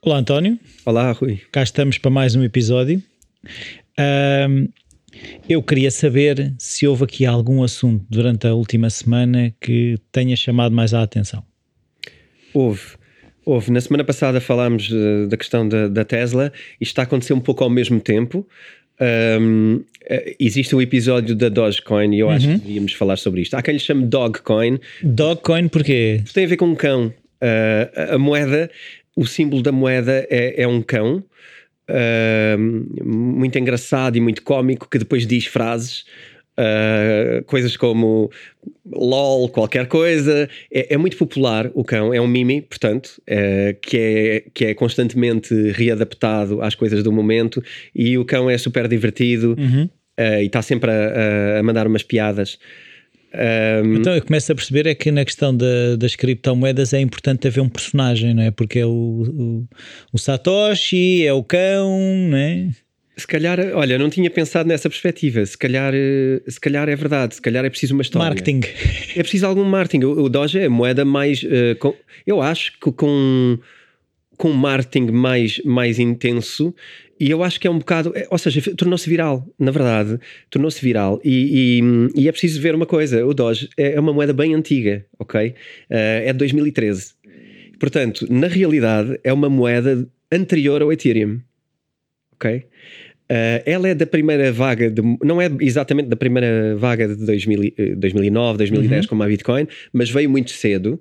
Olá, António. Olá, Rui. Cá estamos para mais um episódio. Ahm, eu queria saber se houve aqui algum assunto durante a última semana que tenha chamado mais a atenção. Houve. Houve. Na semana passada falámos eh, da questão da, da Tesla. Isto está a acontecer um pouco ao mesmo tempo. Ahm, eh, existe um episódio da Dogecoin e eu acho que devíamos falar sobre isto. Há quem lhe chame Dogcoin. Dogcoin porquê? Tem a ver com um cão. Ah, a- moeda, o símbolo da moeda é, é um cão. ahm, muito engraçado e muito cómico que depois diz frases. Ah, coisas como LOL, qualquer coisa. É, é muito popular o cão, é um mimi, portanto, eh, que, é, que é constantemente readaptado às coisas do momento. E o cão é super divertido eh, e está sempre a, a- mandar umas piadas. Ahm, Então eu começo a perceber é que na questão da- das criptomoedas é importante haver um personagem, não é? Porque é o, o, o Satoshi, é o cão, não é? Se calhar, olha, não tinha pensado nessa perspectiva. Se calhar, eh, se calhar é verdade. Se calhar é preciso uma história. Marketing. É preciso algum marketing. O, o Doge é a moeda mais. eh, com- eu acho que com, com um marketing mais, mais intenso. E eu acho que é um bocado. é, ou seja, tornou-se viral, na verdade. Tornou-se viral. E, e- e é preciso ver uma coisa: o Doge é é uma moeda bem antiga, ok? Eh, é de 2013. Portanto, na realidade, é uma moeda anterior ao Ethereum. Ok? Uh, ela é da primeira vaga, de, não é exatamente da primeira vaga de 2000, e- eh, 2009, 2010, como a Bitcoin, mas veio muito cedo.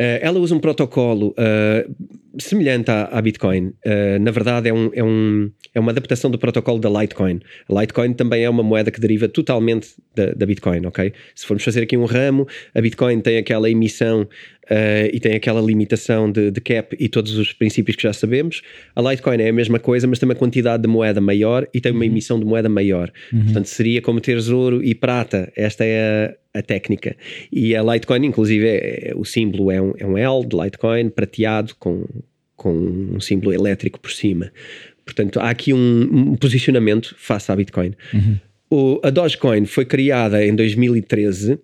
Uh, ela usa um protocolo uh, semelhante à, à Bitcoin. Uh, na verdade, é, um, é, um, é uma adaptação do protocolo da Litecoin. A Litecoin também é uma moeda que deriva totalmente da, da Bitcoin, ok? Se formos fazer aqui um ramo, a Bitcoin tem aquela emissão uh, e tem aquela limitação de, de cap e todos os princípios que já sabemos. A Litecoin é a mesma coisa, mas tem uma quantidade de moeda maior e tem uma emissão de moeda maior. Portanto, seria como teres ouro e prata. Esta é a, a técnica. E a Litecoin, inclusive, é, é- o símbolo é um, é um L de Litecoin prateado com, com um símbolo elétrico por cima. Portanto, há aqui um, um posicionamento face à Bitcoin. O, a Dogecoin foi criada em 2013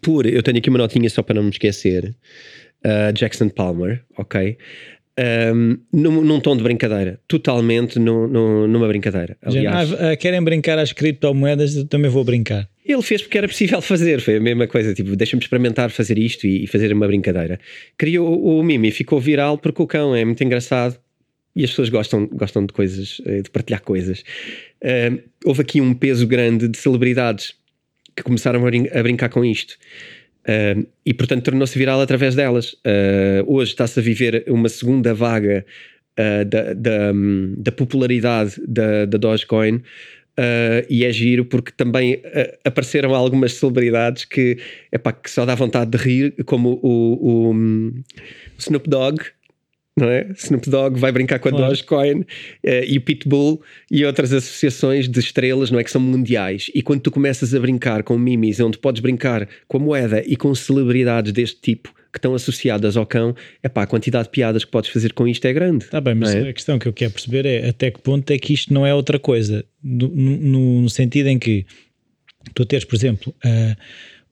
por, eu tenho aqui uma notinha só para não me esquecer, uh, Jackson Palmer, ok? Um, num, num tom de brincadeira, totalmente numa brincadeira. Aliás, Ah, querem brincar às criptomoedas, eu também vou brincar. ele fez porque era possível fazer, foi a mesma coisa, tipo, deixa-me experimentar fazer isto e, e fazer uma brincadeira. Criou o, o Mimi, ficou viral porque o cão é muito engraçado e as pessoas gostam, gostam de coisas, eh, de partilhar coisas. Ah, houve aqui um peso grande de celebridades que começaram a, brin- a brincar com isto. E portanto tornou-se viral através delas. Ah, hoje está-se a viver uma segunda vaga ah, da, da, hum, da popularidade da, da Dogecoin. ah, e é giro porque também apareceram algumas celebridades que, epá, que só dá vontade de rir, como o, o, o Snoop Dogg, não é? Snoop Dogg vai brincar com a Claro. Dogecoin eh, e o Pitbull e outras associações de estrelas, não é? Que são mundiais. E quando tu começas a brincar com mimis, onde podes brincar com a moeda e com celebridades deste tipo que estão associadas ao cão, é pá, a quantidade de piadas que podes fazer com isto é grande. Está bem, mas é? a questão que eu quero perceber é até que ponto é que isto não é outra coisa. No, no- no sentido em que tu teres, por exemplo, ah,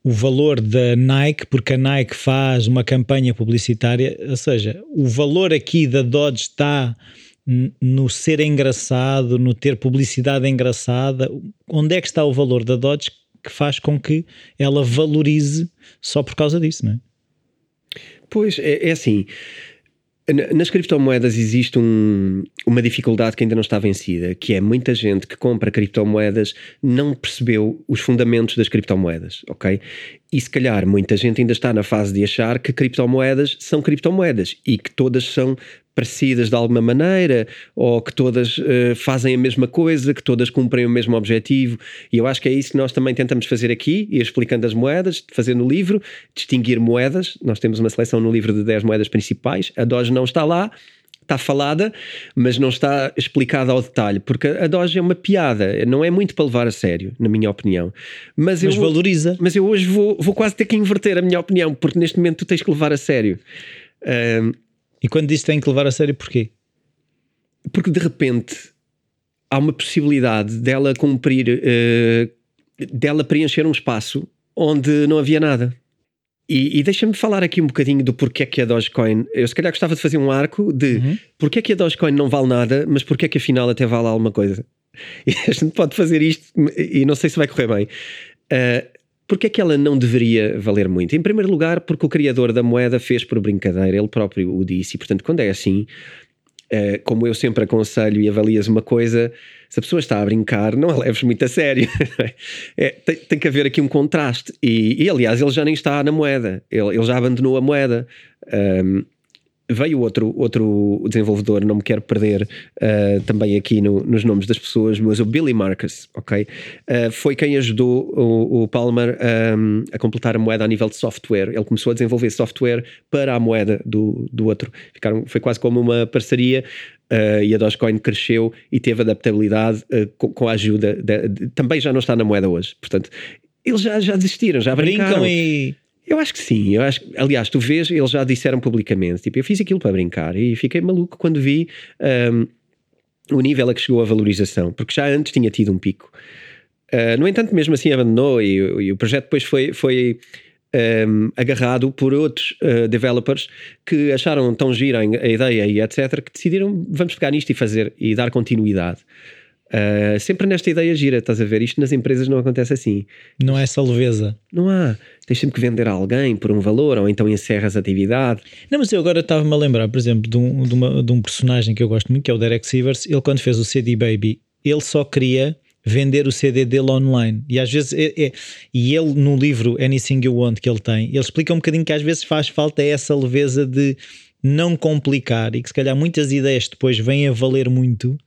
o valor da Nike, porque a Nike faz uma campanha publicitária, ou seja, o valor aqui da Dodge está no ser engraçado, no ter publicidade engraçada. Onde é que está o valor da Dodge que faz com que ela valorize só por causa disso, não é? Pois, é, é assim. Na- Nas criptomoedas existe um- uma dificuldade que ainda não está vencida, que é muita gente que compra criptomoedas não percebeu os fundamentos das criptomoedas, ok? E se calhar muita gente ainda está na fase de achar que criptomoedas são criptomoedas e que todas são parecidas de alguma maneira ou que todas eh, fazem a mesma coisa, que todas cumprem o mesmo objetivo. E eu acho que é isso que nós também tentamos fazer aqui, ir explicando as moedas, fazer no livro, distinguir moedas. Nós temos uma seleção no livro de 10 moedas principais, a Doge não está lá. Está falada, mas não está explicada ao detalhe, porque a Doge é uma piada, não é muito para levar a sério, na minha opinião. Mas, Mas eu, valoriza. mas eu hoje vou, vou quase ter que inverter a minha opinião, porque neste momento tu tens que levar a sério. Ahm, E quando diz que tem que levar a sério, porquê? porque de repente há uma possibilidade dela cumprir eh, dela preencher um espaço onde não havia nada. E, e deixa-me falar aqui um bocadinho do porquê que a Dogecoin. Eu se calhar gostava de fazer um arco de uhum. porquê que a Dogecoin não vale nada, mas porquê que afinal até vale alguma coisa. E a gente pode fazer isto e não sei se vai correr bem. Uh, Porquê é que ela não deveria valer muito? Em primeiro lugar, porque o criador da moeda fez por brincadeira, ele próprio o disse, e portanto, quando é assim, Uh, como eu sempre aconselho e avalias uma coisa, se a pessoa está a brincar, não a leves muito a sério. é, tem, tem, que haver aqui um contraste. E, e, aliás, ele já nem está na moeda, ele, ele já abandonou a moeda. Um, veio outro, outro desenvolvedor, não me quero perder uh, também aqui no, nos nomes das pessoas, mas o Billy Marcus, ok? Uh, foi quem ajudou o, o Palmer um, a completar a moeda a nível de software. Ele começou a desenvolver software para a moeda do, do outro. Ficaram, foi quase como uma parceria. Uh, e a Dogecoin cresceu e teve adaptabilidade com, com, a ajuda. De, de, também já não está na moeda hoje. Portanto, eles já, já desistiram, já brincaram. Brincam e eu acho que sim, eu acho, aliás, tu vês, eles já disseram publicamente, tipo, eu fiz aquilo para brincar e fiquei maluco quando vi um, o nível a que chegou a valorização, porque já antes tinha tido um pico. Uh, no entanto, mesmo assim abandonou e, e o projeto depois foi, foi um, agarrado por outros uh, developers que acharam tão gira a ideia e etc, que decidiram, vamos pegar nisto e fazer e dar continuidade. Uh, sempre nesta ideia gira, estás a ver? Isto nas empresas não acontece assim. Não é essa leveza. Não há. Tens sempre que vender a alguém por um valor ou então encerras a atividade. Não, mas eu agora estava-me a lembrar, por exemplo, de um, de, uma, de um personagem que eu gosto muito, que é o Derek Sivers. Ele, quando fez o CD Baby, ele só queria vender o CD dele online. E às vezes, é, é, e ele no livro Anything You Want que ele tem, ele explica um bocadinho que às vezes faz falta essa leveza de não complicar e que se calhar muitas ideias depois vêm a valer muito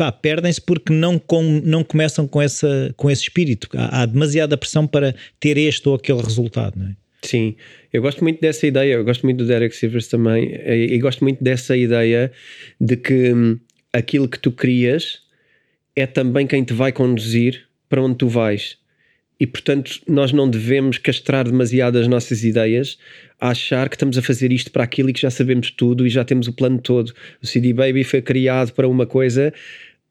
pá, perdem-se porque não, com, não começam com, essa, com esse espírito. Há, há demasiada pressão para ter este ou aquele resultado, não é? Sim, eu gosto muito dessa ideia, eu gosto muito do Derek Sivers também, e, gosto muito dessa ideia de que hum, aquilo que tu crias é também quem te vai conduzir para onde tu vais. E portanto, nós não devemos castrar demasiado as nossas ideias a achar que estamos a fazer isto para aquilo e que já sabemos tudo e já temos o plano todo. O CD Baby foi criado para uma coisa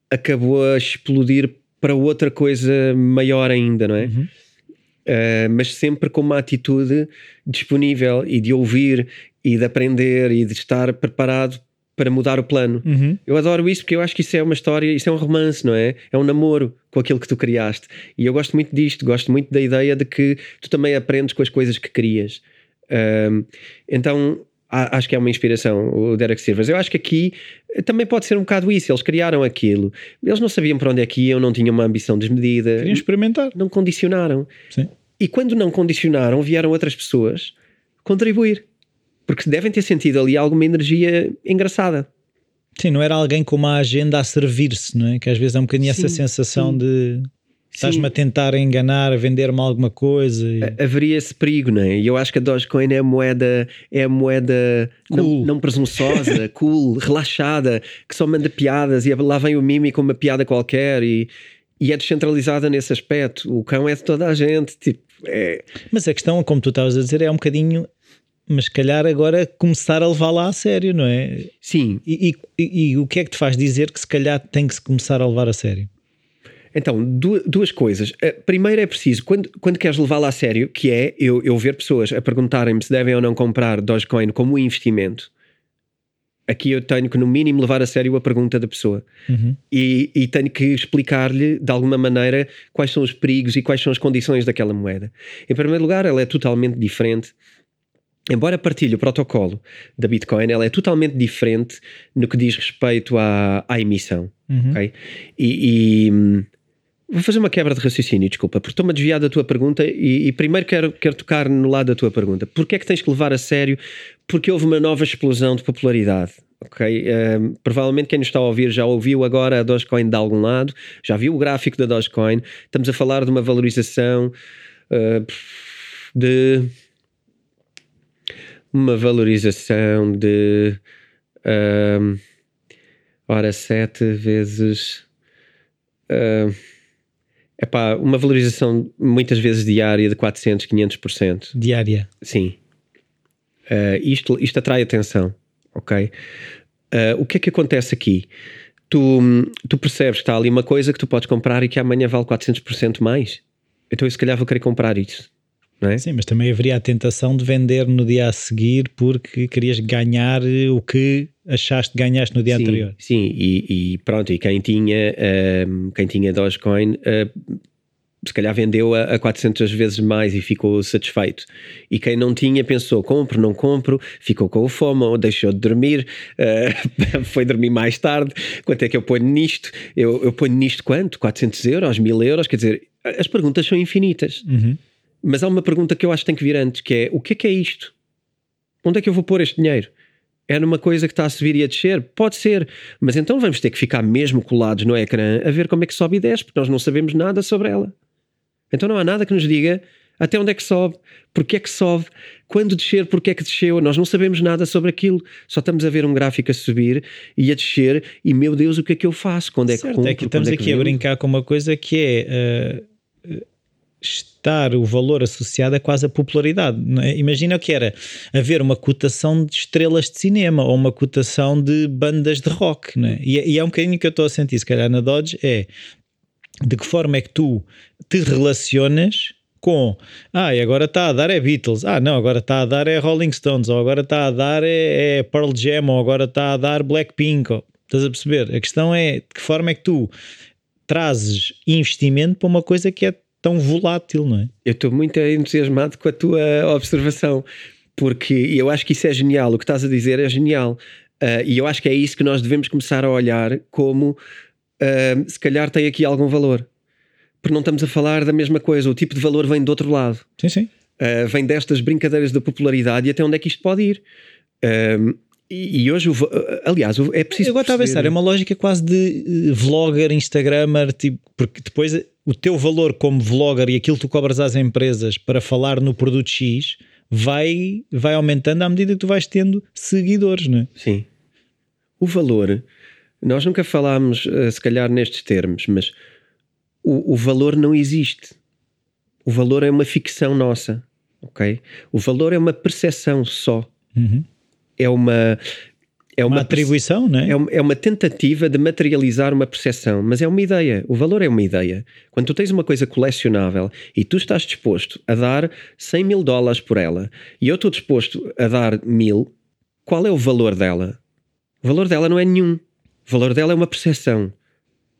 acabou a explodir para outra coisa maior ainda, não é? Uhum. Uh, mas sempre com uma atitude disponível e de ouvir e de aprender e de estar preparado para mudar o plano. Uhum. Eu adoro isso porque eu acho que isso é uma história, isso é um romance, não é? É um namoro com aquilo que tu criaste. E eu gosto muito disto, gosto muito da ideia de que tu também aprendes com as coisas que crias. Uh, então acho que é uma inspiração, o Derek Silvers. Eu acho que aqui também pode ser um bocado isso. Eles criaram aquilo, eles não sabiam para onde é que iam, não tinham uma ambição desmedida. Queriam experimentar. Não condicionaram. Sim. E quando não condicionaram, vieram outras pessoas contribuir. Porque devem ter sentido ali alguma energia engraçada. Sim, não era alguém com uma agenda a servir-se, não é? Que às vezes é um bocadinho sim, essa sensação sim. de Estás-me a tentar enganar, a vender-me alguma coisa. E... Haveria esse perigo, não é? E eu acho que a Dogecoin é a moeda, é a moeda cool. não, não presunçosa, cool, relaxada, que só manda piadas e lá vem o Mimi com uma piada qualquer e, e é descentralizada nesse aspecto. O cão é de toda a gente. Tipo, é... Mas a questão, como tu estavas a dizer, é um bocadinho mas se calhar agora começar a levá-la a sério, não é? Sim. E, e, e, o que é que te faz dizer que se calhar tem que se começar a levar a sério? Então, duas coisas. Primeiro é preciso, quando, quando queres levá-la a sério, que é eu, eu ver pessoas a perguntarem-me se devem ou não comprar Dogecoin como investimento, aqui eu tenho que, no mínimo, levar a sério a pergunta da pessoa. Uhum. E, e, tenho que explicar-lhe, de alguma maneira, quais são os perigos e quais são as condições daquela moeda. Em primeiro lugar, ela é totalmente diferente. Embora partilhe o protocolo da Bitcoin, ela é totalmente diferente no que diz respeito à, à emissão. Uhum. Okay? e, e hum, Vou fazer uma quebra de raciocínio, desculpa, porque estou-me a desviar da tua pergunta e, e, primeiro quero, quero tocar no lado da tua pergunta. Porquê é que tens que levar a sério? Porque houve uma nova explosão de popularidade. Ok, um, provavelmente quem nos está a ouvir já ouviu agora a Dogecoin de algum lado, já viu o gráfico da Dogecoin. Estamos a falar de uma valorização uh, de uma valorização de uh, ora 7 vezes uh, é pá, uma valorização muitas vezes diária de 400, 500%. Diária? Sim. Uh, isto, isto atrai atenção, ok? Uh, o que é que acontece aqui? tu, tu percebes que está ali uma coisa que tu podes comprar e que amanhã vale 400% mais. Então eu se calhar vou querer comprar isso. É? Sim, mas também haveria a tentação de vender no dia a seguir porque querias ganhar o que achaste que ganhaste no dia sim, anterior. Sim, e, e, pronto, e quem tinha, um, quem tinha Dogecoin uh, se calhar vendeu a, a 400 vezes mais e ficou satisfeito. E quem não tinha pensou, compro, não compro, ficou com o FOMO, deixou de dormir, uh, foi dormir mais tarde, quanto é que eu ponho nisto? Eu, eu ponho nisto quanto? 400 euros, 1000 euros? Quer dizer, as perguntas são infinitas. Uhum. Mas há uma pergunta que eu acho que tem que vir antes, que é, o que é que é isto? Onde é que eu vou pôr este dinheiro? É numa coisa que está a subir e a descer? Pode ser, mas então vamos ter que ficar mesmo colados no ecrã a ver como é que sobe e desce, porque nós não sabemos nada sobre ela. Então não há nada que nos diga até onde é que sobe, porque é que sobe, quando descer, porque é que desceu. Nós não sabemos nada sobre aquilo, só estamos a ver um gráfico a subir e a descer. E meu Deus, o que é que eu faço? Quando é que certo, compro, é que estamos é aqui a brincar com uma coisa que é. Uh, estar o valor associado a quase a popularidade. É? Imagina que era haver uma cotação de estrelas de cinema ou uma cotação de bandas de rock. É? E, e, é um bocadinho que eu estou a sentir, se calhar na Dodge, é de que forma é que tu te relacionas com ah, e agora está a dar é Beatles, ah não, agora está a dar é Rolling Stones, ou agora está a dar é, é Pearl Jam, ou agora está a dar Blackpink, ou, estás a perceber? A questão é de que forma é que tu trazes investimento para uma coisa que é tão volátil, não é? Eu estou muito entusiasmado com a tua observação, porque eu acho que isso é genial, o que estás a dizer é genial, uh, e eu acho que é isso que nós devemos começar a olhar como uh, se calhar tem aqui algum valor. Porque não estamos a falar da mesma coisa, o tipo de valor vem do outro lado. Sim, sim. Uh, vem destas brincadeiras da popularidade e até onde é que isto pode ir. E, e, hoje, aliás, é preciso. Eu agora estava a pensar, é uma lógica quase de vlogger, Instagrammer, tipo, porque depois o teu valor como vlogger e aquilo que tu cobras às empresas para falar no produto X vai, vai aumentando à medida que tu vais tendo seguidores, não é? Sim. O valor nós nunca falámos, eh, se calhar, nestes termos, mas o, o valor não existe. O valor é uma ficção nossa, ok? O valor é uma percepção só. Uhum. É uma. É uma, uma atribuição, não é? é? Uma, é uma tentativa de materializar uma percepção, mas é uma ideia. O valor é uma ideia. Quando tu tens uma coisa colecionável e tu estás disposto a dar 100 mil dólares por ela e eu estou disposto a dar mil, qual é o valor dela? O valor dela não é nenhum. O valor dela é uma percepção.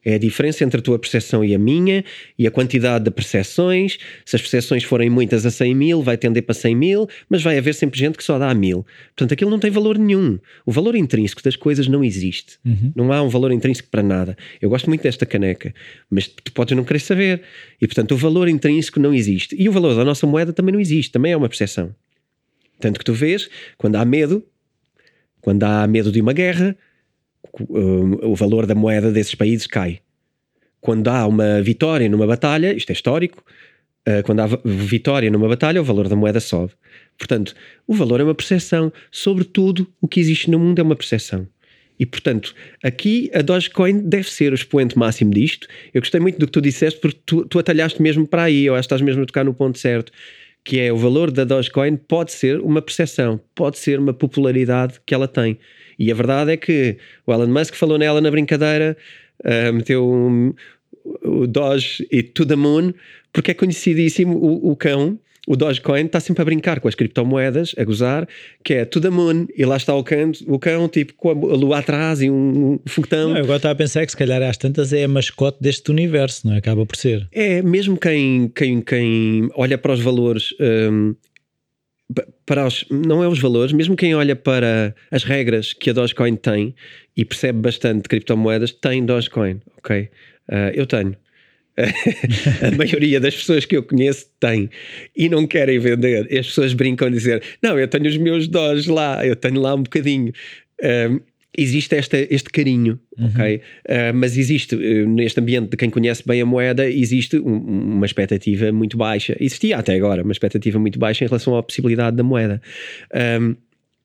É a diferença entre a tua percepção e a minha e a quantidade de percepções. Se as percepções forem muitas a 100 mil, vai tender para 100 mil, mas vai haver sempre gente que só dá a mil. Portanto, aquilo não tem valor nenhum. O valor intrínseco das coisas não existe. Uhum. Não há um valor intrínseco para nada. Eu gosto muito desta caneca, mas tu podes não querer saber. E, portanto, o valor intrínseco não existe. E o valor da nossa moeda também não existe. Também é uma percepção. Tanto que tu vês, quando há medo, quando há medo de uma guerra, o valor da moeda desses países cai. Quando há uma vitória numa batalha, isto é histórico, eh, quando há vitória numa batalha, o valor da moeda sobe. Portanto, o valor é uma percepção. Sobretudo, o que existe no mundo é uma percepção. E, portanto, aqui a Dogecoin deve ser o expoente máximo disto. Eu gostei muito do que tu disseste, porque tu, tu atalhaste mesmo para aí. Eu acho que estás mesmo a tocar no ponto certo. Que é o valor da Dogecoin pode ser uma percepção, pode ser uma popularidade que ela tem. E a verdade é que o Elon Musk falou nela na brincadeira, uh, meteu um, o Doge e To The Moon, porque é conhecidíssimo o, o cão o Dogecoin está sempre a brincar com as criptomoedas, a gozar, que é to the moon, e lá está o cão, o cão tipo com a lua atrás e um, um foguetão. Não, eu agora estava a pensar que se calhar às tantas é a mascote deste universo, não é? Acaba por ser. É, mesmo quem, quem, quem olha para os valores um, para os, não é os valores, mesmo quem olha para as regras que a Dogecoin tem e percebe bastante de criptomoedas, tem Dogecoin, ok? Uh, eu tenho. a maioria das pessoas que eu conheço tem e não querem vender. As pessoas brincam a dizer: Não, eu tenho os meus Doge lá, eu tenho lá um bocadinho. Um, existe esta, este carinho, uhum. ok? Uh, mas existe, uh, neste ambiente de quem conhece bem a moeda, existe um, uma expectativa muito baixa. Existia até agora uma expectativa muito baixa em relação à possibilidade da moeda. Um,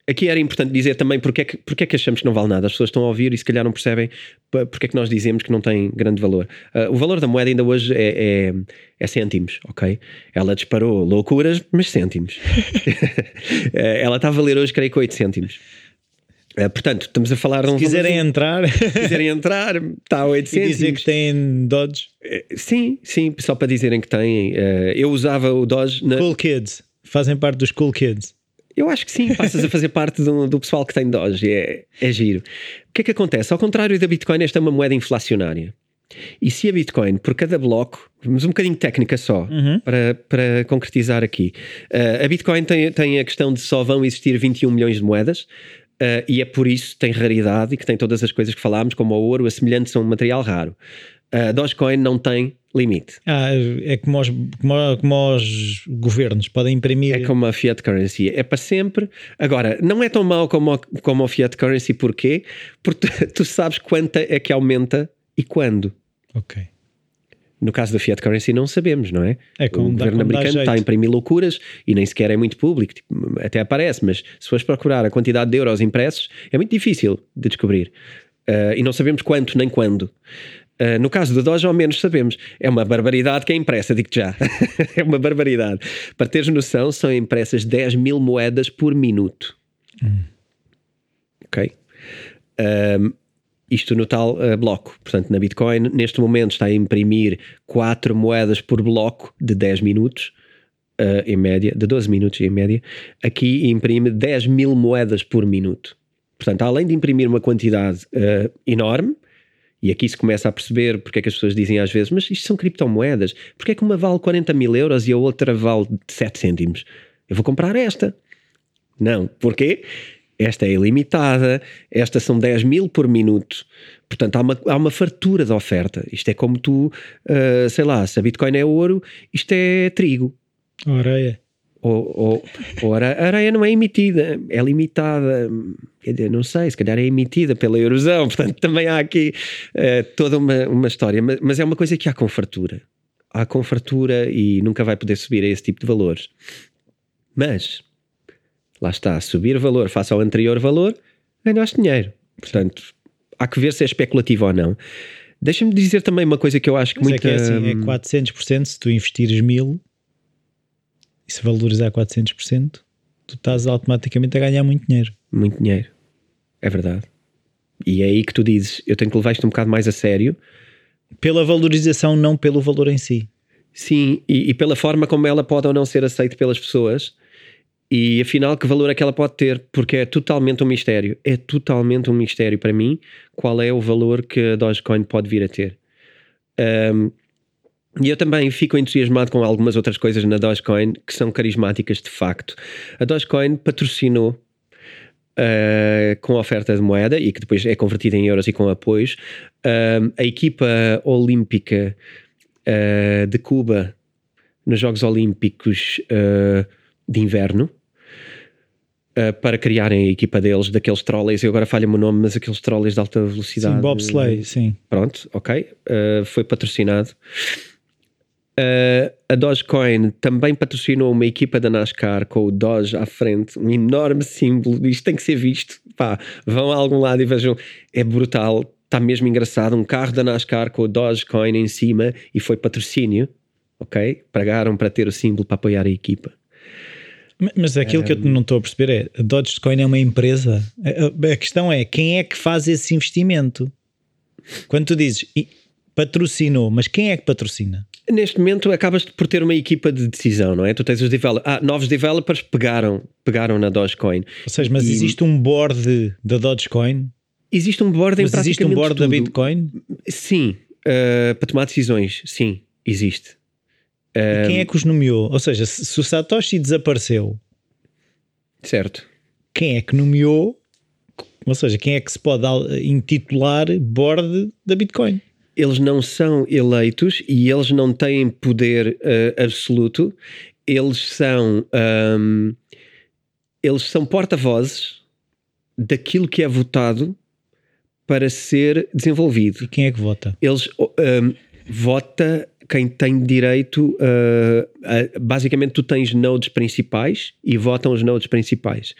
aqui era importante dizer também porque é, que, porque é que achamos que não vale nada. As pessoas estão a ouvir e se calhar não percebem porque é que nós dizemos que não tem grande valor. Uh, o valor da moeda ainda hoje é, é, é, cêntimos, ok? Ela disparou loucuras, mas cêntimos. ela está a valer hoje, creio que 8 cêntimos. Uh, portanto, estamos a falar de um Se quiserem entrar, Se quiserem entrar, está a 8 e dizer que têm Dodge. Sim, sim, só para dizerem que têm. Uh, eu usava o Dodge na, Cool Kids. Fazem parte dos Cool Kids. Eu acho que sim, passas a fazer parte do, do pessoal que tem Doge, é, é giro. O que é que acontece? Ao contrário da Bitcoin, esta é uma moeda inflacionária. E se a Bitcoin, por cada bloco, vamos um bocadinho técnica só, para, para concretizar aqui. Uh, a Bitcoin tem, tem a questão de só vão existir 21 milhões de moedas, uh, e é por isso que tem raridade e que tem todas as coisas que falámos, como o ouro, a um material raro. A Dogecoin não tem limite. Ah, é como os, como, como os governos podem imprimir. É como a fiat currency, é para sempre. Agora, não é tão mau como, como a fiat currency, porquê? Porque tu sabes quanto é que aumenta e quando. Ok. No caso da fiat currency não sabemos, não é? É como o governo dá americano está a imprimir loucuras e nem sequer é muito público, tipo, até aparece, mas se fores procurar a quantidade de euros impressos é muito difícil de descobrir. Ah, e não sabemos quanto nem quando. Ah, no caso do Doge, ao menos sabemos. É uma barbaridade que é impressa, digo-te já. é uma barbaridade. Para teres noção, são impressas 10 mil moedas por minuto. Ok? Ahm, isto no tal ah, bloco. Portanto, na Bitcoin, neste momento está a imprimir 4 moedas por bloco de 10 minutos, ah, em média, de 12 minutos em média. Aqui imprime 10 mil moedas por minuto. Portanto, além de imprimir uma quantidade ah, enorme, e aqui se começa a perceber porque é que as pessoas dizem às vezes, mas isto são criptomoedas, porque é que uma vale 40 mil euros e a outra vale 7 cêntimos? Eu vou comprar esta. Não, porquê? Esta é ilimitada, estas são 10 mil por minuto. Portanto, há uma, há uma fartura de oferta. Isto é como tu, ah, sei lá, se a Bitcoin é ouro, isto é trigo. Ora é. Ou, ou, ou a areia não é emitida, é limitada. Quer dizer, não sei, se calhar é emitida pela erosão. Portanto, também há aqui eh, toda uma, uma história. Mas, mas é uma coisa que há com fartura. Há com fartura e nunca vai poder subir a esse tipo de valores. Mas, lá está, subir valor face ao anterior valor, ganhaste dinheiro. Portanto, há que ver se é especulativo ou não. Deixa-me dizer também uma coisa que eu acho que Mas muita... é que é assim, é 400% se tu investires 1000 e se valorizar 400%, tu estás automaticamente a ganhar muito dinheiro. Muito dinheiro. É verdade. E é aí que tu dizes: eu tenho que levar isto um bocado mais a sério. Pela valorização, não pelo valor em si. Sim, e, e pela forma como ela pode ou não ser aceita pelas pessoas. E afinal, que valor é que ela pode ter? Porque é totalmente um mistério. É totalmente um mistério para mim qual é o valor que a Dogecoin pode vir a ter. Ahm, e eu também fico entusiasmado com algumas outras coisas na Dogecoin que são carismáticas de facto. A Dogecoin patrocinou Uh, com a oferta de moeda e que depois é convertida em euros e com apoios. Um, a equipa olímpica uh, de Cuba nos Jogos Olímpicos uh, de Inverno uh, para criarem a equipa deles, daqueles trolleys. Eu agora falha-me o nome, mas aqueles trolleys de alta velocidade. Sim, bobsleigh, sim. Pronto, ok. Uh, foi patrocinado. Uh, a Dogecoin também patrocinou uma equipa da NASCAR com o Doge à frente, um enorme símbolo. Isto tem que ser visto. Pá, vão a algum lado e vejam. É brutal, está mesmo engraçado. Um carro da NASCAR com o Dogecoin em cima e foi patrocínio. Ok? Pagaram para ter o símbolo para apoiar a equipa. Mas aquilo que eu não estou a perceber é: a Dogecoin é uma empresa. A, questão é quem é que faz esse investimento? Quando tu dizes "E patrocinou, mas quem é que patrocina? Neste momento acabas por ter uma equipa de decisão, não é? Tu tens os developers. Ah, novos developers pegaram, pegaram na Dogecoin. Ou seja, mas E- existe um board da Dogecoin? Existe um board em Mas existe um board da tudo. Bitcoin? Sim, uh, para tomar decisões, sim, existe. E quem é que os nomeou? Ou seja, se, o Satoshi desapareceu, Certo. quem é que nomeou? Ou seja, quem é que se pode intitular board da Bitcoin? Eles não são eleitos e eles não têm poder uh, absoluto. Eles são um, eles são porta-vozes daquilo que é votado para ser desenvolvido. E quem é que vota? eles um, vota quem tem direito uh, a- basicamente tu tens nodes principais e votam os nodes principais.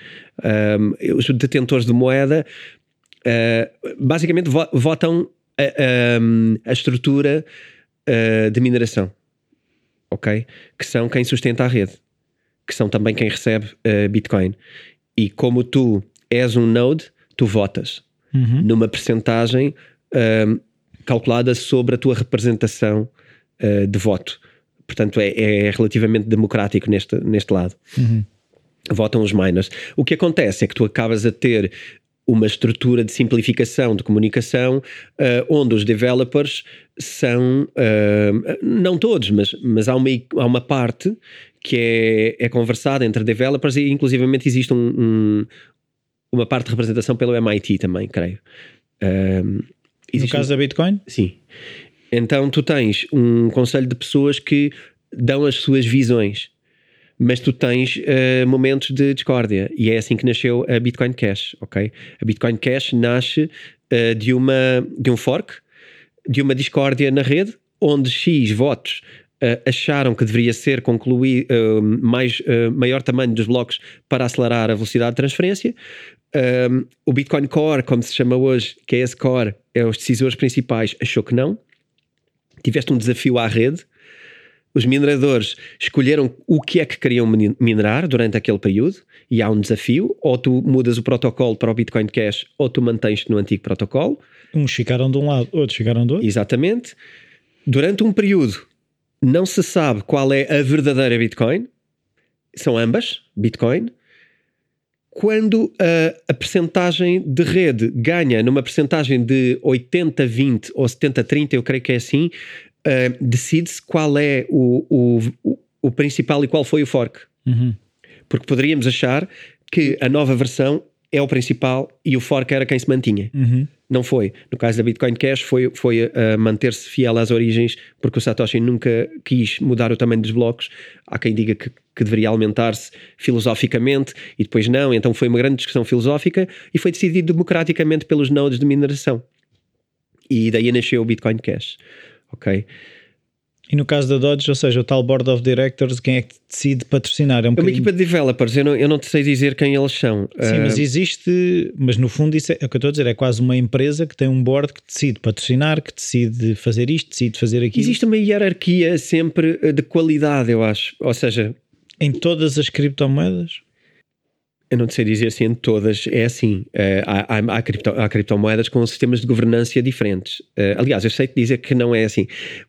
Um, os detentores de moeda uh, basicamente vo- votam a, a estrutura uh, de mineração ok? Que são quem sustenta a rede que são também quem recebe Bitcoin. E como tu és um node tu votas Uhum. numa percentagem calculada sobre a tua representação ah, de voto. Portanto, é, é relativamente democrático neste, neste lado. Uhum. Votam os miners. O que acontece é que tu acabas a ter uma estrutura de simplificação de comunicação ah, onde os developers são, ah, não todos, mas, mas há, uma, há uma parte que é, é conversada entre developers e inclusivamente existe um, um- uma parte de representação pelo MIT também, creio. Ah, No um- caso da Bitcoin? Sim. Então tu tens um conselho de pessoas que dão as suas visões, mas tu tens eh, momentos de discórdia e é assim que nasceu a Bitcoin Cash, ok? A Bitcoin Cash nasce eh, de uma de um fork, de uma discórdia na rede, onde X votos eh, acharam que deveria ser concluído mais eh, maior tamanho dos blocos para acelerar a velocidade de transferência. Um, o Bitcoin Core, como se chama hoje, que é esse core, é os decisores principais, achou que não. Tiveste um desafio à rede. Os mineradores escolheram o que é que queriam mine- minerar durante aquele período e há um desafio. Ou tu mudas o protocolo para o Bitcoin Cash ou tu mantens-te no antigo protocolo. Uns ficaram de um lado, outros ficaram do outro. Exatamente. Durante um período não se sabe qual é a verdadeira Bitcoin. São ambas Bitcoin. Quando a, a percentagem de rede ganha numa percentagem de 80-20 ou 70-30, eu creio que é assim, ah, decide-se qual é o, o, o, o principal e qual foi o fork. Uhum. Porque poderíamos achar que a nova versão é o principal e o fork era quem se mantinha. Uhum. Não foi. No caso da Bitcoin Cash, foi, foi a manter-se fiel às origens, porque o Satoshi nunca quis mudar o tamanho dos blocos. Há quem diga que, que deveria aumentar-se filosoficamente e depois não. Então foi uma grande discussão filosófica e foi decidido democraticamente pelos nodes de mineração. E daí nasceu o Bitcoin Cash. Ok? E no caso da Dodge, ou seja, o tal Board of Directors, quem é que decide patrocinar? É um É uma equipa de developers, eu não, eu não te sei dizer quem eles são. Sim, Ah, mas existe, mas no fundo isso é, é o que eu estou a dizer, é quase uma empresa que tem um board que decide patrocinar, que decide fazer isto, decide fazer aquilo. Existe uma hierarquia sempre eh, de qualidade, eu acho. Ou seja, Em todas as criptomoedas? Eu não sei dizer se em todas é assim. Eh, há, há, há, cripto- há criptomoedas com sistemas de governança diferentes. Eh, aliás, eu sei dizer que não é assim,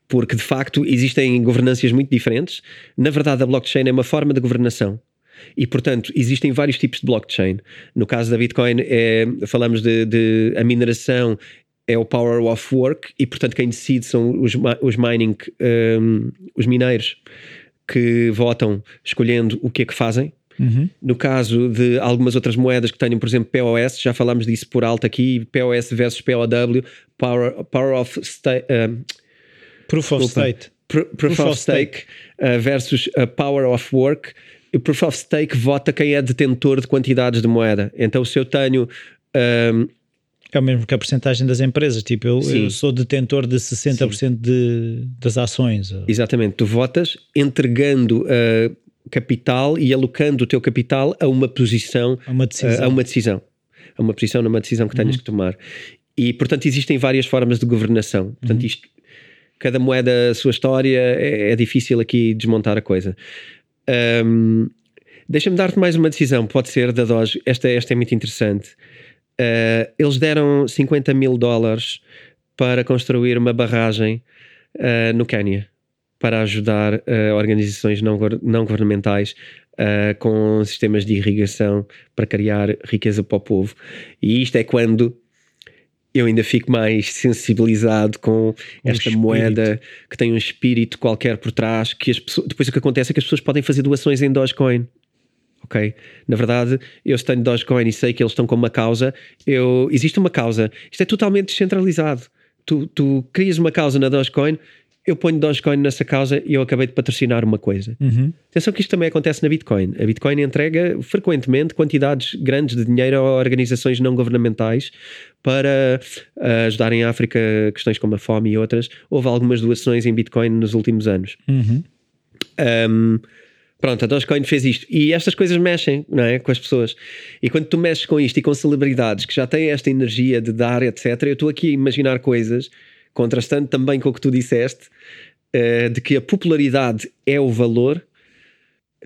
porque de facto existem governâncias muito diferentes. Na verdade, a blockchain é uma forma de governação. E, portanto, existem vários tipos de blockchain. No caso da Bitcoin, é, falamos de, de a mineração é o power of work e, portanto, quem decide são os, os mining, ehm, os mineiros que votam escolhendo o que é que fazem. Uhum. No caso de algumas outras moedas que tenham, por exemplo, POS, já falámos disso por alto aqui, POS versus POW, Power, power of Stake, Proof of Desculpa. State. Proof, of Stake uh, versus uh, Power of Work. O Proof of Stake vota quem é detentor de quantidades de moeda. Então, se eu tenho. um, É o mesmo que a porcentagem das empresas. Tipo, eu, eu sou detentor de 60% de, das ações. Exatamente, tu votas entregando uh, capital e alocando o teu capital a uma posição, É uma decisão. a uma decisão, a uma posição numa decisão que tenhas que tomar. E portanto existem várias formas de governação. Portanto, isto, cada moeda a sua história, é, é difícil aqui desmontar a coisa. Um, Deixa-me dar-te mais uma decisão, pode ser da Doge. Esta, esta é muito interessante. Uh, eles deram 50 mil dólares para construir uma barragem uh, no Quénia para ajudar uh, organizações não, não governamentais uh, com sistemas de irrigação para criar riqueza para o povo. E isto é quando eu ainda fico mais sensibilizado com esta espírito. moeda que tem um espírito qualquer por trás. Que as pessoas, depois o que acontece é que as pessoas podem fazer doações em Dogecoin. Ok? Na verdade, eu tenho Dogecoin e sei que eles estão com uma causa, eu, existe uma causa. Isto é totalmente descentralizado. Tu, tu crias uma causa na Dogecoin, eu ponho Dogecoin nessa causa e eu acabei de patrocinar uma coisa. Uhum. Atenção que isto também acontece na Bitcoin. A Bitcoin entrega frequentemente quantidades grandes de dinheiro a organizações não governamentais para ah, ajudarem a África questões como a fome e outras. Houve algumas doações em Bitcoin nos últimos anos. Uhum. Um, pronto, a Dogecoin fez isto. E estas coisas mexem não é, com as pessoas. E quando tu mexes com isto e com celebridades que já têm esta energia de dar, etc., eu estou aqui a imaginar coisas, contrastando também com o que tu disseste, eh, de que a popularidade é o valor.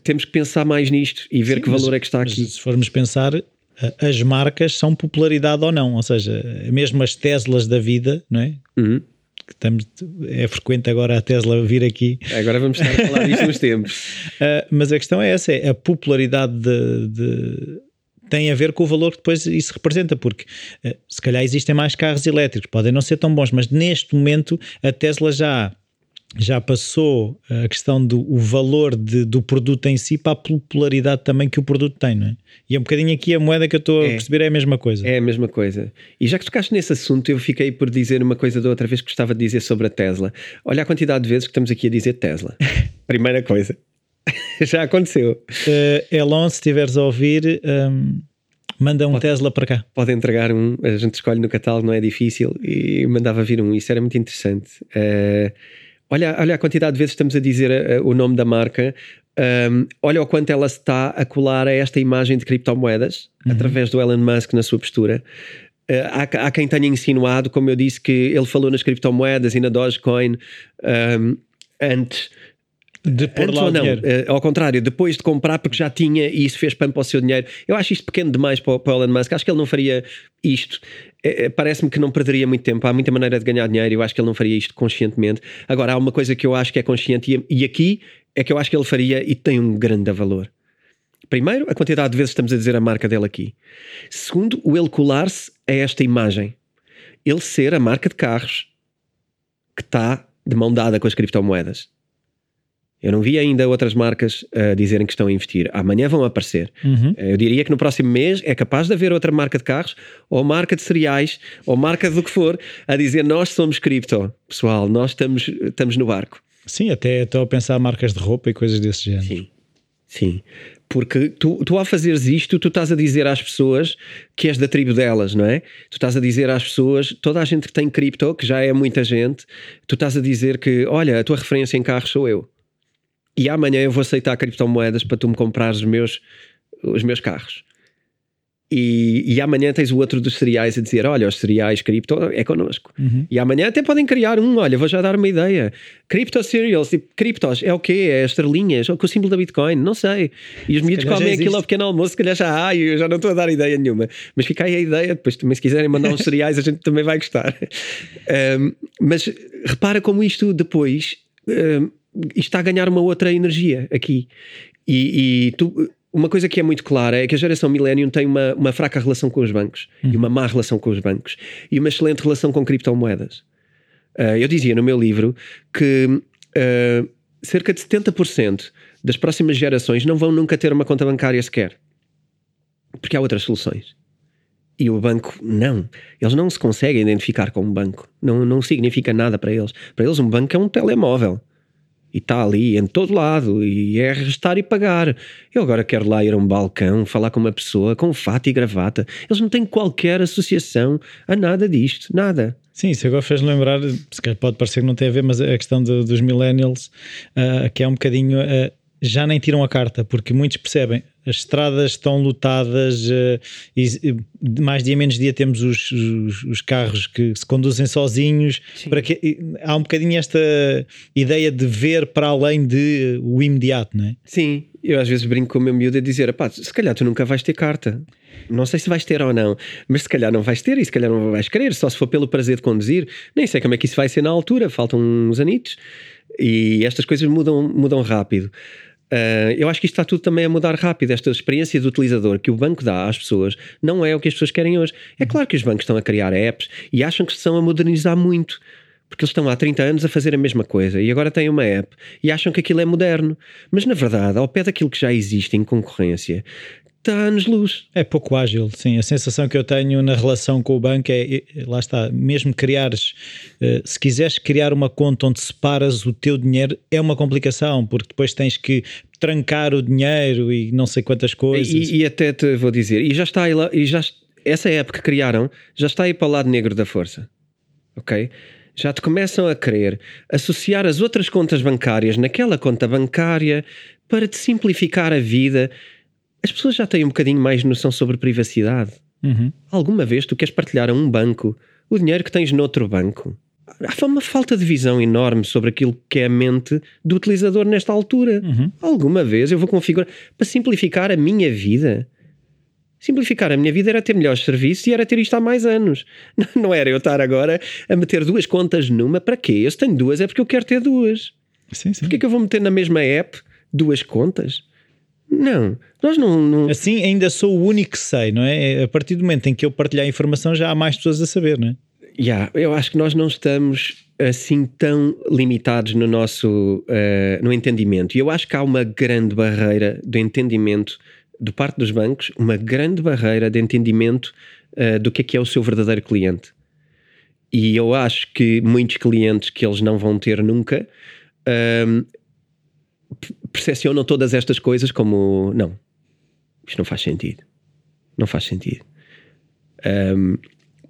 Temos que pensar mais nisto e ver Sim, que mas- valor é que está aqui. Se formos pensar, as marcas são popularidade ou não, ou seja, mesmo as Teslas da vida, não é? Uhum. Estamos, é frequente agora a Tesla vir aqui. Agora vamos estar a falar disto nos tempos. Uh, mas a questão é essa: é a popularidade de, de, tem a ver com o valor que depois isso representa, porque uh, se calhar existem mais carros elétricos, podem não ser tão bons, mas neste momento a Tesla já já passou a questão do valor de, do produto em si para a popularidade também que o produto tem, não é? E é um bocadinho aqui a moeda que eu estou é, a perceber é a mesma coisa. É a mesma coisa. E já que tocaste nesse assunto, eu fiquei por dizer uma coisa da outra vez que gostava de dizer sobre a Tesla. Olha a quantidade de vezes que estamos aqui a dizer Tesla. Primeira coisa. já aconteceu. Uh, Elon, se estiveres a ouvir. Um, manda um pode, Tesla para cá. Pode entregar um, a gente escolhe no catálogo, não é difícil, e mandava vir um. Isso era muito interessante. Uh, Olha, olha a quantidade de vezes estamos a dizer uh, o nome da marca. Um, olha o quanto ela está a colar a esta imagem de criptomoedas uhum. através do Elon Musk na sua postura. Uh, há, há, quem tenha insinuado, como eu disse, que ele falou nas criptomoedas e na Dogecoin um, antes de pôr Antes lá ou não, uh, ao contrário, depois de comprar porque já tinha e isso fez pano para o seu dinheiro. Eu acho isto pequeno demais para, para o Elon Musk. Acho que ele não faria isto. É, Parece-me que não perderia muito tempo. Há muita maneira de ganhar dinheiro. Eu acho que ele não faria isto conscientemente. Agora, há uma coisa que eu acho que é consciente e, e aqui é que eu acho que ele faria e tem um grande valor. Primeiro, a quantidade de vezes estamos a dizer a marca dele aqui. Segundo, o ele colar-se a esta imagem. Ele ser a marca de carros que está de mão dada com as criptomoedas. Eu não vi ainda outras marcas uh, dizerem que estão a investir. Amanhã vão aparecer. Uhum. Uh, eu diria que no próximo mês é capaz de haver outra marca de carros, ou marca de cereais, ou marca do que for, a dizer nós somos cripto. Pessoal, nós estamos, estamos no barco. Sim, até estou a pensar marcas de roupa e coisas desse género. Sim, sim. Porque tu, tu ao fazeres isto, tu estás a dizer às pessoas que és da tribo delas, não é? Tu estás a dizer às pessoas, toda a gente que tem cripto, que já é muita gente, tu estás a dizer que, olha, a tua referência em carros sou eu e amanhã eu vou aceitar criptomoedas para tu me comprar os meus, os meus carros. E, e amanhã tens o outro dos cereais a dizer: Olha, os cereais cripto é connosco. Uhum. E amanhã até podem criar um: Olha, vou já dar uma ideia. Crypto cereals, tipo, criptos é o quê? É estrelinhas? Ou com o símbolo da Bitcoin? Não sei. E os miúdos comem aquilo ao pequeno almoço, se calhar já há, e eu já não estou a dar ideia nenhuma. Mas fica aí a ideia. Depois também, se quiserem mandar uns cereais, a gente também vai gostar. Um, mas repara como isto depois. Um, está a ganhar uma outra energia aqui. E, e tu, uma coisa que é muito clara é que a geração Millennium tem uma, uma fraca relação com os bancos uhum. e uma má relação com os bancos e uma excelente relação com criptomoedas. Uh, eu dizia no meu livro que uh, cerca de 70% das próximas gerações não vão nunca ter uma conta bancária sequer. Porque há outras soluções. E o banco, não. Eles não se conseguem identificar com um banco. Não, não significa nada para eles. Para eles, um banco é um telemóvel e está ali em todo lado e é restar e pagar. Eu agora quero lá ir a um balcão, falar com uma pessoa com fato e gravata. Eles não têm qualquer associação a nada disto, nada. Sim, isso agora fez lembrar, se calhar pode parecer que não tem a ver, mas a questão dos millennials, uh, que é um bocadinho, uh, já nem tiram a carta, porque muitos percebem, as estradas estão lotadas, uh, e mais dia menos dia temos os, os, os carros que se conduzem sozinhos. Para que, há um bocadinho esta ideia de ver para além de o imediato, não é? Sim, eu às vezes brinco com o meu miúdo a dizer: se calhar tu nunca vais ter carta. Não sei se vais ter ou não, mas se calhar não vais ter e se calhar não vais querer, só se for pelo prazer de conduzir. Nem sei como é que isso vai ser na altura, faltam uns anitos e estas coisas mudam, mudam rápido. Uh, eu acho que isto está tudo também a mudar rápido. Esta experiência do utilizador que o banco dá às pessoas não é o que as pessoas querem hoje. É claro que os bancos estão a criar apps e acham que estão a modernizar muito. Porque eles estão há 30 anos a fazer a mesma coisa e agora têm uma app e acham que aquilo é moderno. Mas na verdade, ao pé daquilo que já existe em concorrência, está anos-luz. É pouco ágil, sim. A sensação que eu tenho na relação com o banco é, lá está, mesmo criares, uh, se quiseres criar uma conta onde separas o teu dinheiro, é uma complicação, porque depois tens que trancar o dinheiro e não sei quantas coisas. E, e até te vou dizer, e já está aí lá, e já, essa época que criaram, já está aí para o lado negro da força, ok? Já te começam a querer associar as outras contas bancárias naquela conta bancária para te simplificar a vida as pessoas já têm um bocadinho mais noção sobre privacidade. Uhum. Alguma vez tu queres partilhar a um banco o dinheiro que tens noutro banco? Há uma falta de visão enorme sobre aquilo que é a mente do utilizador nesta altura. Uhum. Alguma vez eu vou configurar para simplificar a minha vida. Simplificar a minha vida era ter melhores serviços e era ter isto há mais anos. Não era eu estar agora a meter duas contas numa. Para quê? Eu se tenho duas é porque eu quero ter duas. Sim, sim. Porquê que eu vou meter na mesma app duas contas? Não, nós não, não. Assim ainda sou o único que sei, não é? A partir do momento em que eu partilhar a informação já há mais pessoas a saber, não é? Yeah, eu acho que nós não estamos assim tão limitados no nosso uh, no entendimento. E eu acho que há uma grande barreira de entendimento de parte dos bancos, uma grande barreira de entendimento uh, do que é que é o seu verdadeiro cliente. E eu acho que muitos clientes que eles não vão ter nunca um, percepcionam todas estas coisas como não, isto não faz sentido. Não faz sentido. Um,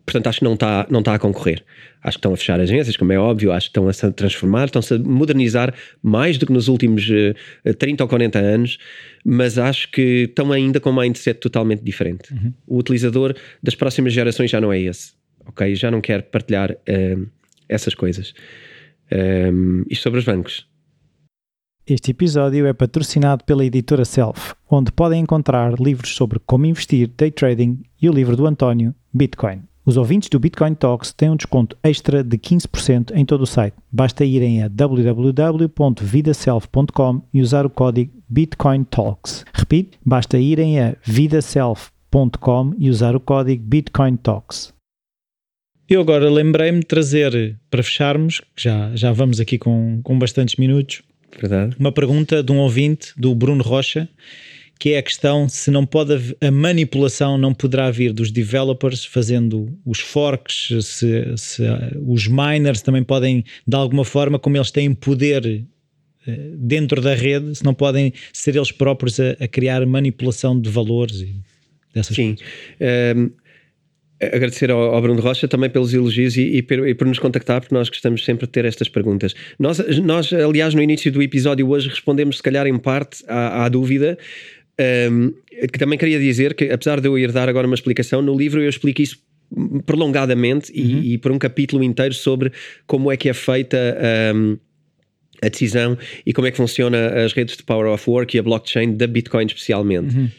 portanto, acho que não está não tá a concorrer. Acho que estão a fechar agências, como é óbvio, acho que estão a se transformar, estão-se a modernizar mais do que nos últimos uh, eh, 30 ou 40 anos, mas acho que estão ainda com um mindset totalmente diferente. Uhum. O utilizador das próximas gerações já não é esse, ok? Já não quer partilhar uh, essas coisas. Um, isto sobre os bancos. Este episódio é patrocinado pela editora Self, onde podem encontrar livros sobre como investir, day trading e o livro do António, Bitcoin. Os ouvintes do Bitcoin Talks têm um desconto extra de 15% em todo o site. Basta irem a www.vidaself.com e usar o código Bitcoin Talks. Repito, basta irem a vidaself.com e usar o código Bitcoin Talks. Eu agora lembrei-me de trazer, para fecharmos, já, já vamos aqui com, com bastantes minutos, Verdade. uma pergunta de um ouvinte, do Bruno Rocha, que é a questão se não pode a manipulação não poderá vir dos developers fazendo os forks, se, se os miners também podem de alguma forma, como eles têm poder eh, dentro da rede, se não podem ser eles próprios a, a criar manipulação de valores e dessas Sim. coisas. Um, ehm, agradecer ao, ao, Bruno Rocha também pelos elogios e, e, por, e, por, nos contactar, porque nós gostamos sempre de ter estas perguntas. Nós, nós aliás, no início do episódio hoje respondemos, se calhar, em parte à, à dúvida um, que também queria dizer que, apesar de eu ir dar agora uma explicação, no livro eu explico isso prolongadamente uhum. e, e, por um capítulo inteiro sobre como é que é feita um, a decisão e como é que funciona as redes de Power of Work e a blockchain da Bitcoin especialmente. Uhum.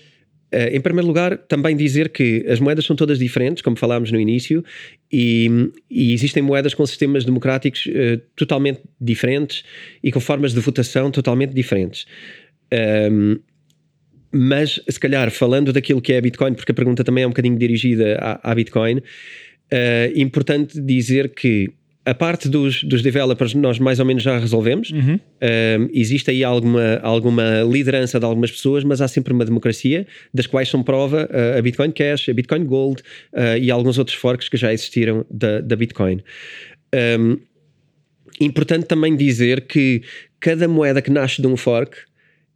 Uh, em primeiro lugar, também dizer que as moedas são todas diferentes, como falámos no início, e, e existem moedas com sistemas democráticos uh, totalmente diferentes e com formas de votação totalmente diferentes. Um, mas, se calhar, falando daquilo que é a Bitcoin, porque a pergunta também é um bocadinho dirigida à, à Bitcoin, é uh, importante dizer que a parte dos, dos developers nós mais ou menos já resolvemos. Uhum. Uh, existe aí alguma, alguma liderança de algumas pessoas, mas há sempre uma democracia, das quais são prova uh, a Bitcoin Cash, a Bitcoin Gold uh, e alguns outros forks que já existiram da, da Bitcoin. Um, importante também dizer que cada moeda que nasce de um fork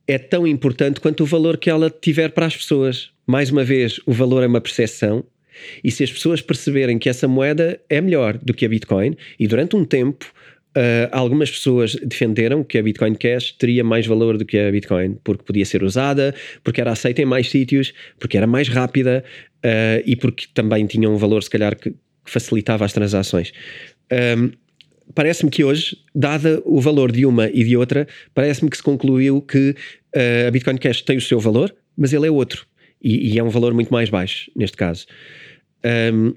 é tão importante quanto o valor que ela tiver para as pessoas. Mais uma vez, o valor é uma percepção. E se as pessoas perceberem que essa moeda é melhor do que a Bitcoin, e durante um tempo uh, algumas pessoas defenderam que a Bitcoin Cash teria mais valor do que a Bitcoin, porque podia ser usada, porque era aceita em mais sítios, porque era mais rápida uh, e porque também tinha um valor, se calhar, que, facilitava as transações. Um, parece-me que hoje, dada o valor de uma e de outra, parece-me que se concluiu que uh, a Bitcoin Cash tem o seu valor, mas ele é outro. E, e é um valor muito mais baixo, neste caso. Um,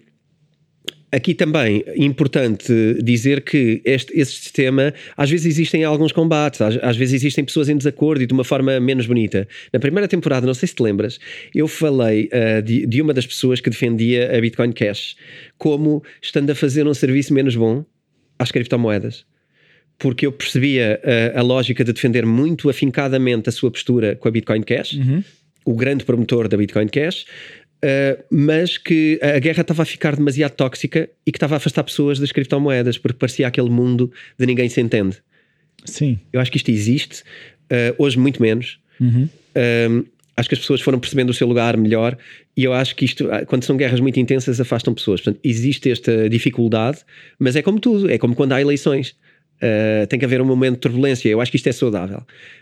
aqui também é importante dizer que este, este sistema, às vezes existem alguns combates, às, às, vezes existem pessoas em desacordo e de uma forma menos bonita. Na primeira temporada, não sei se te lembras, eu falei uh, de, de uma das pessoas que defendia a Bitcoin Cash como estando a fazer um serviço menos bom às criptomoedas. Porque eu percebia a, eh, a lógica de defender muito afincadamente a sua postura com a Bitcoin Cash, uhum. o grande promotor da Bitcoin Cash, uh, mas que a guerra estava a ficar demasiado tóxica e que estava a afastar pessoas das criptomoedas, porque parecia aquele mundo de ninguém se entende. Sim. Eu acho que isto existe, uh, hoje muito menos. Uhum. Ehm, acho que as pessoas foram percebendo o seu lugar melhor e eu acho que isto, ah, quando são guerras muito intensas, afastam pessoas. Portanto, existe esta dificuldade, mas é como tudo, é como quando há eleições. Uh, tem que haver um momento de turbulência. Eu acho que isto é saudável.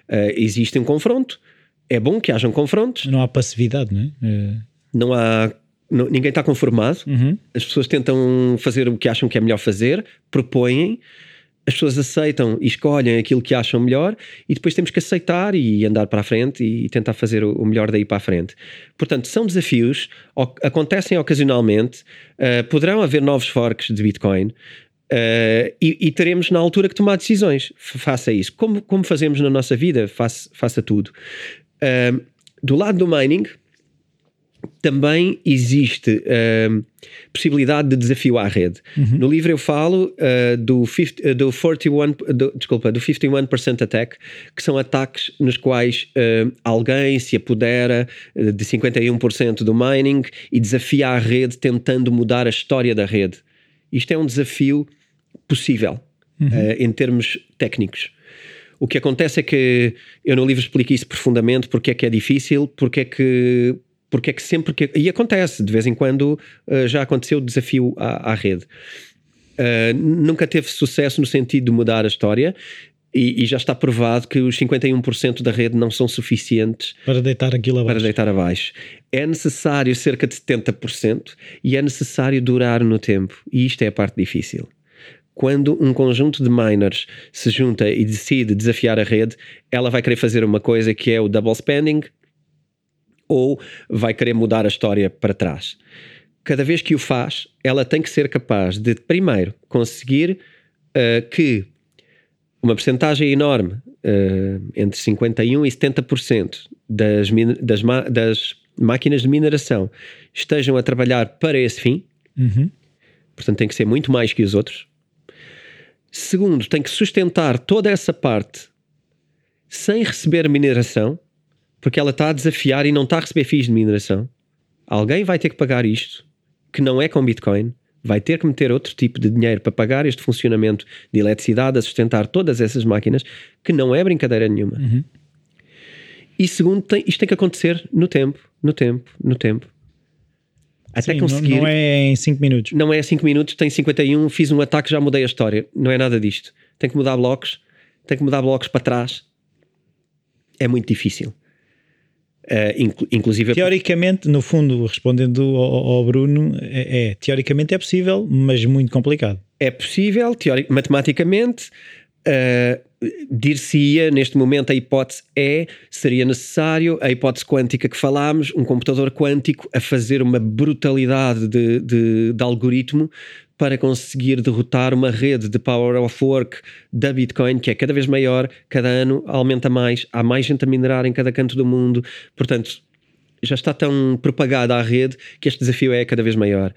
Uh, existe um confronto, é bom que hajam confrontos. Não há passividade, não é? é... Não há. Não, ninguém está conformado. Uhum. As pessoas tentam fazer o que acham que é melhor fazer, propõem. as pessoas aceitam e escolhem aquilo que acham melhor e depois temos que aceitar e andar para a frente e tentar fazer o melhor daí para a frente. Portanto, são desafios, acontecem ocasionalmente, uh, poderão haver novos forks de Bitcoin. Uh, e, e, teremos na altura que tomar decisões. Faça isso. Como, como fazemos na nossa vida, faça, faça tudo. Uh, do lado do mining, também existe uh, possibilidade de desafio à rede. Uhum. No livro eu falo uh, do, 50, uh, do 41, do, desculpa, do 51% attack, que são ataques nos quais alguém se apodera de 51% do mining e desafia a rede tentando mudar a história da rede. Isto é um desafio possível uhum. em termos técnicos. O que acontece é que eu no livro explico isso profundamente, porque é que é difícil, porque é que porque é que sempre que. E acontece, de vez em quando uh, já aconteceu o desafio à, à rede. Uh, nunca teve sucesso no sentido de mudar a história. E, e já está provado que os 51% da rede não são suficientes para deitar aquilo abaixo. Para deitar abaixo. É necessário cerca de 70% e é necessário durar no tempo. E isto é a parte difícil quando um conjunto de miners se junta e decide desafiar a rede, ela vai querer fazer uma coisa que é o double spending, ou vai querer mudar a história para trás. Cada vez que o faz, ela tem que ser capaz de, primeiro, conseguir uh, que uma percentagem enorme, uh, entre 51% e 70% das, das, das, máquinas de mineração estejam a trabalhar para esse fim. Uhum. Portanto, tem que ser muito mais que os outros. Segundo, tem que sustentar toda essa parte sem receber mineração porque ela está a desafiar e não está a receber FIIs de mineração. Alguém vai ter que pagar isto, que não é com Bitcoin, vai ter que meter outro tipo de dinheiro para pagar este funcionamento de eletricidade, a sustentar todas essas máquinas, que não é brincadeira nenhuma. Uhum. E segundo, tem, isto tem que acontecer no tempo, no tempo, no tempo. Até Sim, conseguir. Não, não é em 5 minutos. Não é em 5 minutos, tem 51, fiz um ataque, já mudei a história. Não é nada disto. Tem que mudar blocos, tem que mudar blocos para trás. É muito difícil. Uh, inclusive teoricamente, no fundo, respondendo ao, ao Bruno, é, é, teoricamente é possível, mas muito complicado. É possível, teoric, matematicamente, uh, dir-se-ia, neste momento, a hipótese é, seria necessário, a hipótese quântica que falámos, um computador quântico a fazer uma brutalidade de, de, de algoritmo para conseguir derrotar uma rede de power of work da Bitcoin que é cada vez maior, cada ano aumenta mais, há mais gente a minerar em cada canto do mundo, portanto já está tão propagada a rede que este desafio é cada vez maior.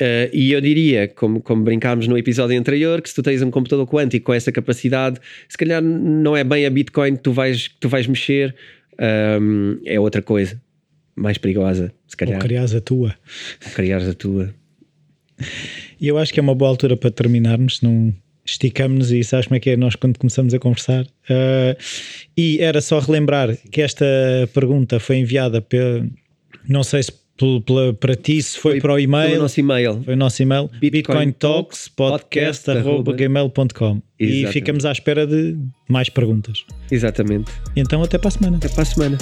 Uh, e eu diria, como, como brincámos no episódio anterior, que se tu tens um computador quântico com essa capacidade, se calhar não é bem a Bitcoin que tu vais, que tu vais mexer, um, ehm, é outra coisa mais perigosa, se calhar. Ou criares a tua. Ou criares a tua. E eu acho que é uma boa altura para terminarmos, não esticamos-nos e sabes como é que é nós quando começamos a conversar. Uh, e era só relembrar que esta pergunta foi enviada pelo, não sei se para ti, se foi, foi para o e-mail. Foi o nosso e-mail. Foi o nosso e-mail. E ficamos à espera de mais perguntas. Exatamente. Então até para a semana. Até para a semana.